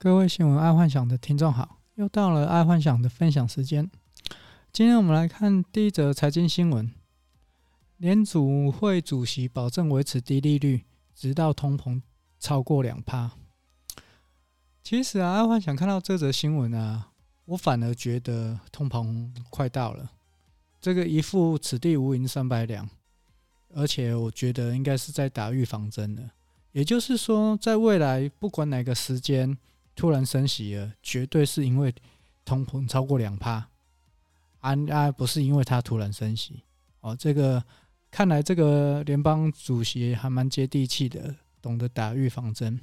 各位新闻爱幻想的听众好，又到了爱幻想的分享时间。今天我们来看第一则财经新闻：联准会主席保证维持低利率，直到通膨超过两趴。其实啊，爱幻想看到这则新闻啊，我反而觉得通膨快到了。这个一副此地无银三百两，而且我觉得应该是在打预防针的。也就是说，在未来不管哪个时间。突然升息了，绝对是因为通膨超过两趴，啊啊，不是因为他突然升息哦。这个看来这个联邦主席还蛮接地气的，懂得打预防针。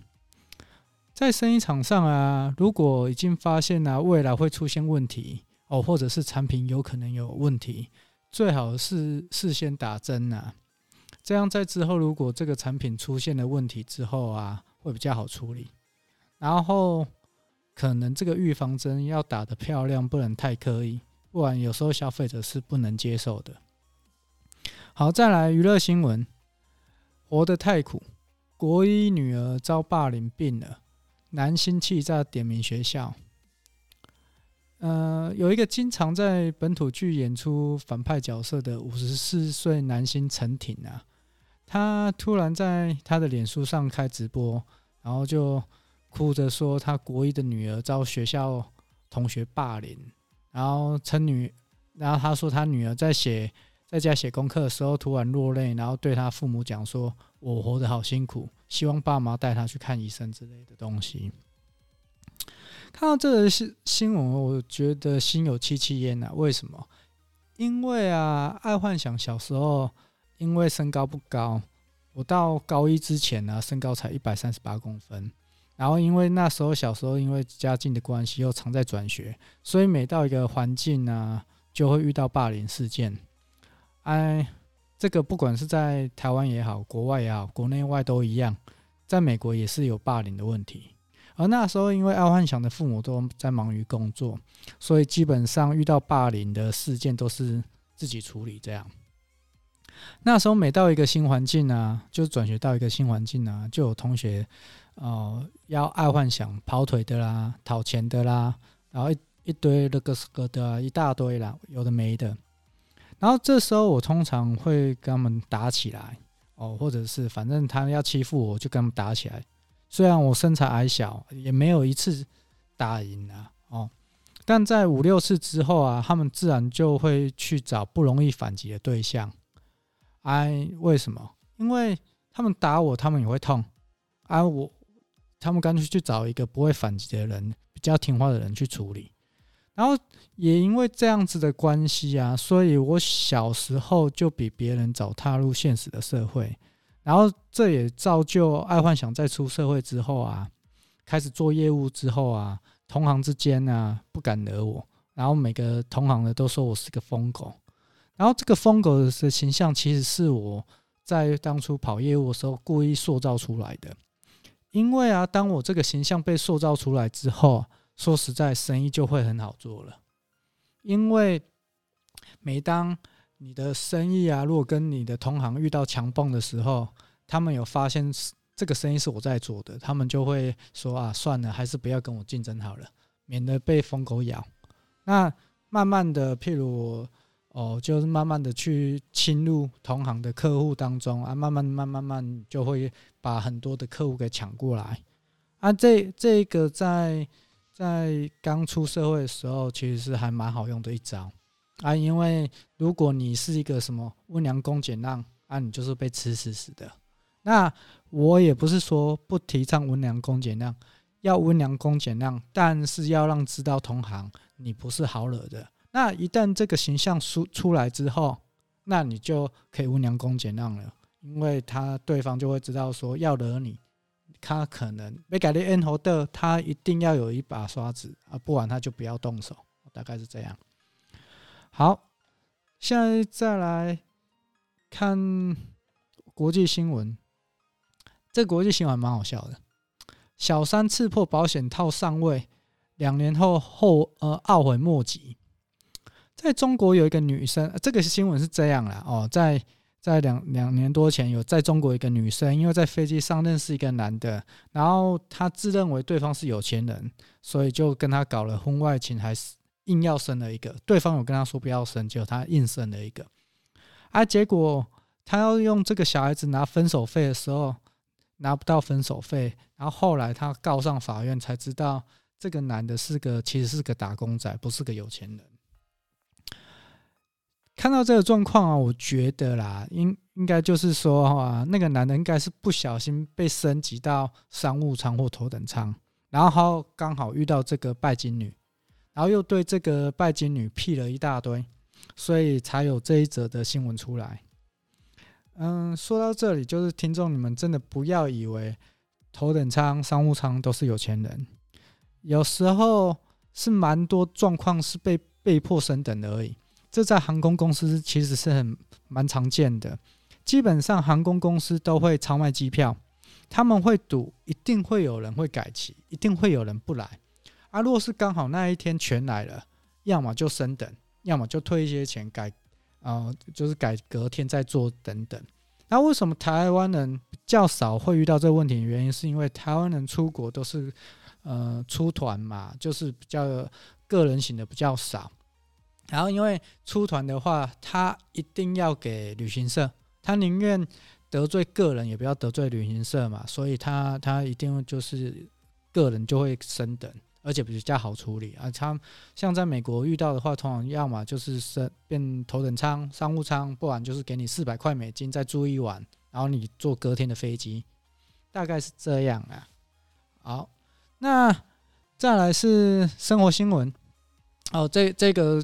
在生意场上啊，如果已经发现啊未来会出现问题哦，或者是产品有可能有问题，最好是事先打针呐，这样在之后如果这个产品出现了问题之后啊，会比较好处理。然后可能这个预防针要打得漂亮，不能太刻意，不然有时候消费者是不能接受的。好，再来娱乐新闻：活得太苦，国一女儿遭霸凌病了，男星气炸点名学校。呃，有一个经常在本土剧演出反派角色的五十四岁男星陈挺啊，他突然在他的脸书上开直播，然后就。哭着说，他国一的女儿遭学校同学霸凌，然后称女，然后他说他女儿在写在家写功课的时候突然落泪，然后对他父母讲说：“我活得好辛苦，希望爸妈带他去看医生之类的东西。”看到这个新新闻，我觉得心有戚戚焉啊。为什么？因为啊，爱幻想小时候因为身高不高，我到高一之前呢，身高才一百三十八公分。然后，因为那时候小时候因为家境的关系，又常在转学，所以每到一个环境啊，就会遇到霸凌事件。哎，这个不管是在台湾也好，国外也好，国内外都一样，在美国也是有霸凌的问题。而那时候，因为爱幻想的父母都在忙于工作，所以基本上遇到霸凌的事件都是自己处理这样。那时候每到一个新环境啊，就转学到一个新环境啊，就有同学。哦，要爱幻想跑腿的啦，讨钱的啦，然后一一堆那个什么的啊，一大堆啦，有的没的。然后这时候我通常会跟他们打起来，哦，或者是反正他们要欺负我，就跟他们打起来。虽然我身材矮小，也没有一次打赢啊，哦，但在五六次之后啊，他们自然就会去找不容易反击的对象。哎，为什么？因为他们打我，他们也会痛。啊，我。他们干脆去找一个不会反击的人，比较听话的人去处理。然后也因为这样子的关系啊，所以我小时候就比别人早踏入现实的社会。然后这也造就爱幻想在出社会之后啊，开始做业务之后啊，同行之间啊不敢惹我。然后每个同行的都说我是个疯狗。然后这个疯狗的形象其实是我在当初跑业务的时候故意塑造出来的。因为啊，当我这个形象被塑造出来之后，说实在，生意就会很好做了。因为每当你的生意啊，如果跟你的同行遇到强棒的时候，他们有发现这个生意是我在做的，他们就会说啊，算了，还是不要跟我竞争好了，免得被疯狗咬。那慢慢的，譬如。哦，就是慢慢的去侵入同行的客户当中啊，慢慢慢慢慢就会把很多的客户给抢过来啊。这这个在在刚出社会的时候，其实是还蛮好用的一招啊。因为如果你是一个什么温良恭俭让啊，你就是被吃死死的。那我也不是说不提倡温良恭俭让，要温良恭俭让，但是要让知道同行你不是好惹的。那一旦这个形象出出来之后，那你就可以温良恭俭让了，因为他对方就会知道说要惹你，他可能被改的 N 头的，他一定要有一把刷子啊，不然他就不要动手，大概是这样。好，现在再来看国际新闻，这国际新闻蛮好笑的，小三刺破保险套上位，两年后后呃懊悔莫及。在中国有一个女生，这个新闻是这样啦哦，在在两两年多前有在中国一个女生，因为在飞机上认识一个男的，然后她自认为对方是有钱人，所以就跟他搞了婚外情，还是硬要生了一个。对方有跟他说不要生，结果他硬生了一个。啊，结果他要用这个小孩子拿分手费的时候，拿不到分手费，然后后来他告上法院，才知道这个男的是个其实是个打工仔，不是个有钱人。看到这个状况啊，我觉得啦，应应该就是说啊，那个男的应该是不小心被升级到商务舱或头等舱，然后刚好遇到这个拜金女，然后又对这个拜金女辟了一大堆。所以才有这一则的新闻出来。嗯，说到这里，就是听众你们真的不要以为头等舱、商务舱都是有钱人，有时候是蛮多状况是被被迫升等的而已。这在航空公司其实是很蛮常见的。基本上航空公司都会超卖机票，他们会赌，一定会有人会改期，一定会有人不来。啊，若是刚好那一天全来了，要么就升等。要么就退一些钱改，啊、呃，就是改隔天再做等等。那为什么台湾人比较少会遇到这个问题？原因是因为台湾人出国都是呃出团嘛，就是比较个人型的比较少。然后因为出团的话，他一定要给旅行社，他宁愿得罪个人也不要得罪旅行社嘛，所以他他一定就是个人就会升等。而且比较好处理啊，他像在美国遇到的话，通常要么就是升变头等舱、商务舱，不然就是给你四百块美金再住一晚，然后你坐隔天的飞机，大概是这样啊。好，那再来是生活新闻哦，这这个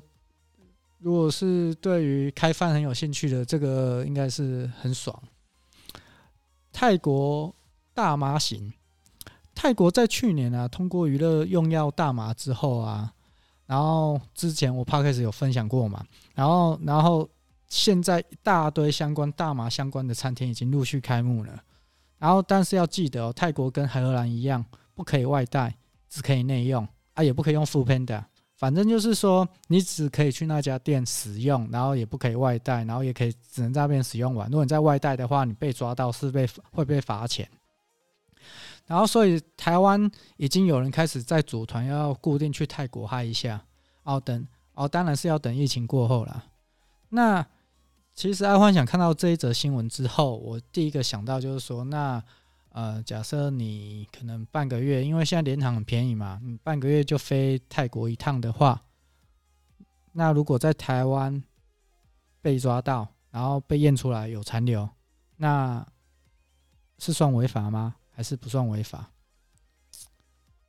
如果是对于开饭很有兴趣的，这个应该是很爽。泰国大麻刑。泰国在去年啊，通过娱乐用药大麻之后啊，然后之前我 p 开始有分享过嘛，然后然后现在一大堆相关大麻相关的餐厅已经陆续开幕了，然后但是要记得哦，泰国跟荷兰一样，不可以外带，只可以内用啊，也不可以用 foodpanda，反正就是说你只可以去那家店使用，然后也不可以外带，然后也可以只能在那边使用完。如果你在外带的话，你被抓到是被会被罚钱。然后，所以台湾已经有人开始在组团，要固定去泰国嗨一下。哦，等哦，当然是要等疫情过后了。那其实阿欢想看到这一则新闻之后，我第一个想到就是说，那呃，假设你可能半个月，因为现在联航很便宜嘛，你半个月就飞泰国一趟的话，那如果在台湾被抓到，然后被验出来有残留，那是算违法吗？还是不算违法，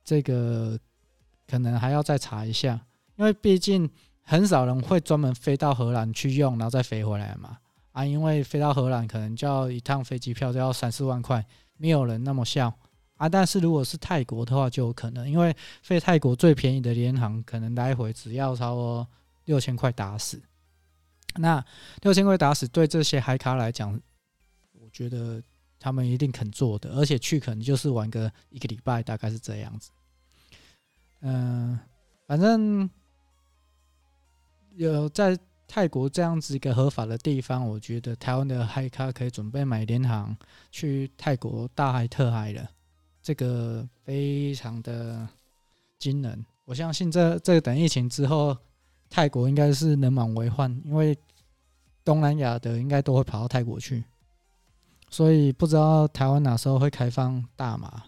这个可能还要再查一下，因为毕竟很少人会专门飞到荷兰去用，然后再飞回来嘛。啊，因为飞到荷兰可能就要一趟飞机票就要三四万块，没有人那么笑啊。但是如果是泰国的话，就有可能，因为飞泰国最便宜的联航可能来回只要超过六千块打死。那六千块打死对这些海卡来讲，我觉得。他们一定肯做的，而且去可能就是玩个一个礼拜，大概是这样子。嗯、反正有在泰国这样子一个合法的地方，我觉得台湾的嗨咖可以准备买联航去泰国大嗨特嗨了，这个非常的惊人。我相信这这等疫情之后，泰国应该是人满为患，因为东南亚的应该都会跑到泰国去。所以不知道台湾哪时候会开放大麻。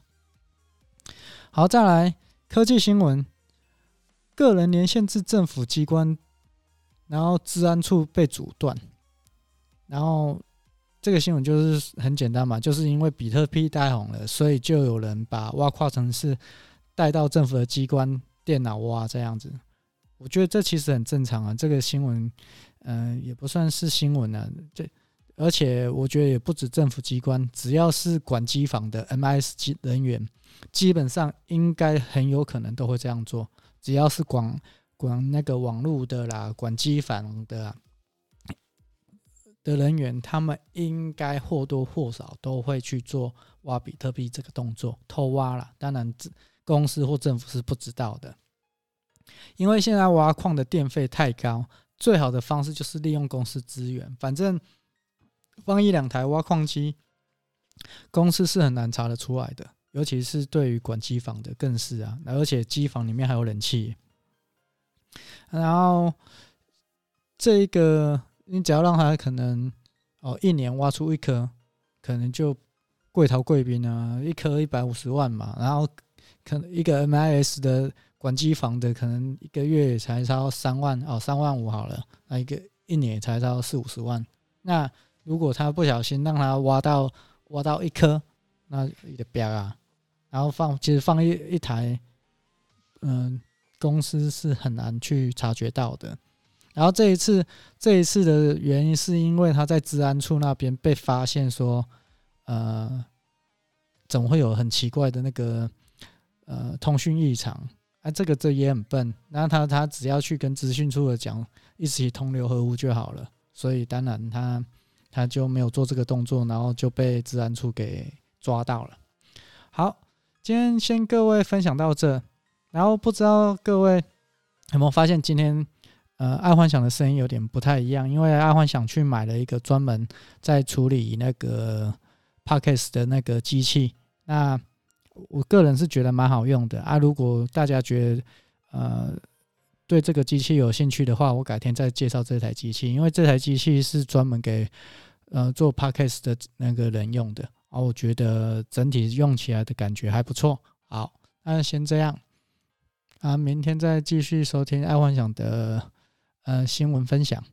好，再来科技新闻，个人连线至政府机关，然后治安处被阻断。然后这个新闻就是很简单嘛，就是因为比特币带红了，所以就有人把挖矿城市带到政府的机关电脑挖这样子。我觉得这其实很正常啊，这个新闻，嗯、也不算是新闻啊，这。而且我觉得也不止政府机关，只要是管机房的 MIS 机人员，基本上应该很有可能都会这样做。只要是管管那个网络的啦，管机房的的人员，他们应该或多或少都会去做挖比特币这个动作，偷挖了。当然，公司或政府是不知道的，因为现在挖矿的电费太高，最好的方式就是利用公司资源，反正。放一两台挖矿机，公司是很难查得出来的，尤其是对于管机房的更是啊，而且机房里面还有冷气，然后这一个你只要让他可能哦一年挖出一颗，可能就贵逃贵宾啊，一颗一百五十万嘛，然后可能一个 MIS 的管机房的可能一个月才超三万哦，三万五好了，那一个一年才超四五十万，那。如果他不小心让他挖到挖到一颗，那也得标啊。然后放，其实放一一台，嗯，公司是很难去察觉到的。然后这一次，这一次的原因是因为他在治安处那边被发现说，呃，怎么会有很奇怪的那个呃通讯异常？啊，这个这也很笨。那他他只要去跟资讯处的讲，一起同流合污就好了。所以当然他。他就没有做这个动作，然后就被治安处给抓到了。好，今天先各位分享到这，然后不知道各位有没有发现，今天呃爱幻想的声音有点不太一样，因为爱幻想去买了一个专门在处理那个 Podcast 的那个机器，那我个人是觉得蛮好用的啊。如果大家觉得呃对这个机器有兴趣的话，我改天再介绍这台机器，因为这台机器是专门给呃，做 podcast 的那个人用的，啊，我觉得整体用起来的感觉还不错。好，那先这样，啊，明天再继续收听爱幻想的呃新闻分享。